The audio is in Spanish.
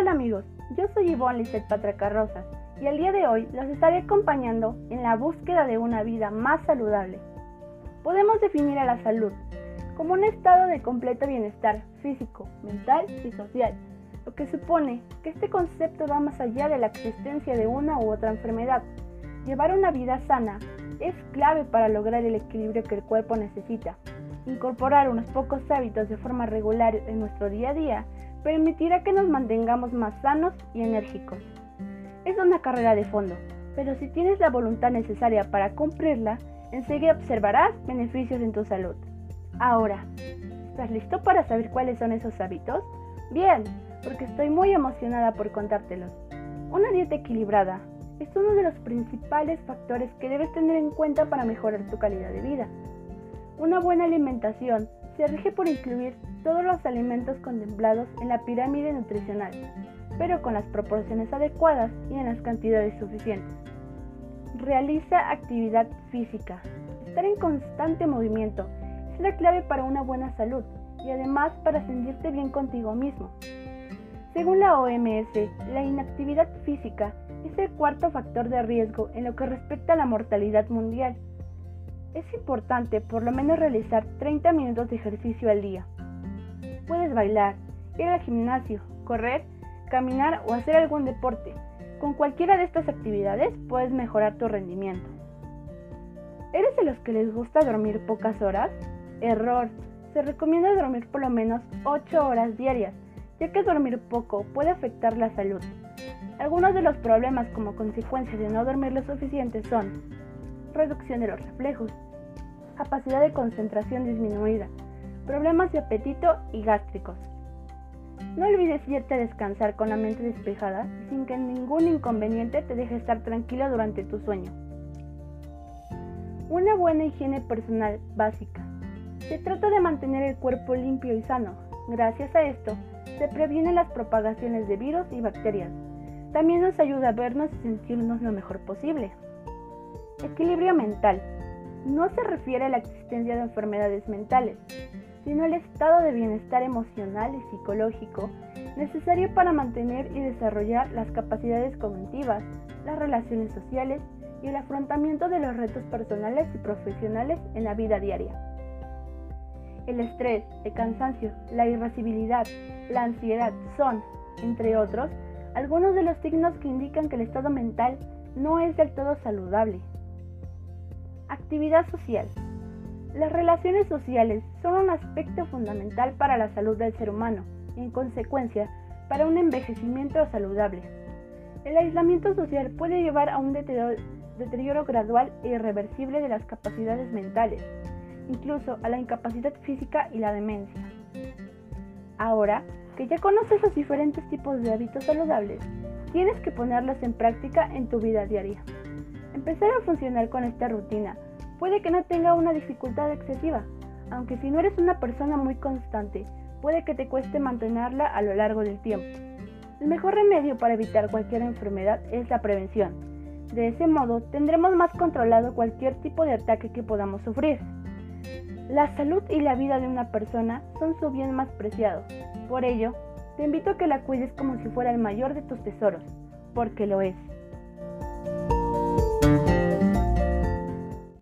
tal amigos? Yo soy Ivonne Lizeth Patraca Rosas y el día de hoy los estaré acompañando en la búsqueda de una vida más saludable. Podemos definir a la salud como un estado de completo bienestar físico, mental y social, lo que supone que este concepto va más allá de la existencia de una u otra enfermedad. Llevar una vida sana es clave para lograr el equilibrio que el cuerpo necesita. Incorporar unos pocos hábitos de forma regular en nuestro día a día permitirá que nos mantengamos más sanos y enérgicos. Es una carrera de fondo, pero si tienes la voluntad necesaria para cumplirla, enseguida observarás beneficios en tu salud. Ahora, ¿estás listo para saber cuáles son esos hábitos? Bien, porque estoy muy emocionada por contártelos. Una dieta equilibrada es uno de los principales factores que debes tener en cuenta para mejorar tu calidad de vida. Una buena alimentación se rige por incluir todos los alimentos contemplados en la pirámide nutricional, pero con las proporciones adecuadas y en las cantidades suficientes. Realiza actividad física. Estar en constante movimiento es la clave para una buena salud y además para sentirte bien contigo mismo. Según la OMS, la inactividad física es el cuarto factor de riesgo en lo que respecta a la mortalidad mundial es importante por lo menos realizar 30 minutos de ejercicio al día. Puedes bailar, ir al gimnasio, correr, caminar o hacer algún deporte. Con cualquiera de estas actividades puedes mejorar tu rendimiento. ¿Eres de los que les gusta dormir pocas horas? Error. Se recomienda dormir por lo menos 8 horas diarias, ya que dormir poco puede afectar la salud. Algunos de los problemas como consecuencia de no dormir lo suficiente son reducción de los reflejos, capacidad de concentración disminuida, problemas de apetito y gástricos. No olvides irte a descansar con la mente despejada sin que ningún inconveniente te deje estar tranquilo durante tu sueño. Una buena higiene personal básica. Se trata de mantener el cuerpo limpio y sano. Gracias a esto, se previenen las propagaciones de virus y bacterias. También nos ayuda a vernos y sentirnos lo mejor posible. Equilibrio mental. No se refiere a la existencia de enfermedades mentales, sino al estado de bienestar emocional y psicológico necesario para mantener y desarrollar las capacidades cognitivas, las relaciones sociales y el afrontamiento de los retos personales y profesionales en la vida diaria. El estrés, el cansancio, la irascibilidad, la ansiedad son, entre otros, algunos de los signos que indican que el estado mental no es del todo saludable Actividad social. Las relaciones sociales son un aspecto fundamental para la salud del ser humano y en consecuencia para un envejecimiento saludable. El aislamiento social puede llevar a un deterioro, gradual e irreversible de las capacidades mentales, incluso a la incapacidad física y la demencia. Ahora que ya conoces los diferentes tipos de hábitos saludables, tienes que ponerlos en práctica en tu vida diaria. Empezar a funcionar con esta rutina puede que no tenga una dificultad excesiva, aunque si no eres una persona muy constante, puede que te cueste mantenerla a lo largo del tiempo. El mejor remedio para evitar cualquier enfermedad es la prevención. De ese modo tendremos más controlado cualquier tipo de ataque que podamos sufrir. La salud y la vida de una persona son su bien más preciado. Por ello, te invito a que la cuides como si fuera el mayor de tus tesoros, porque lo es.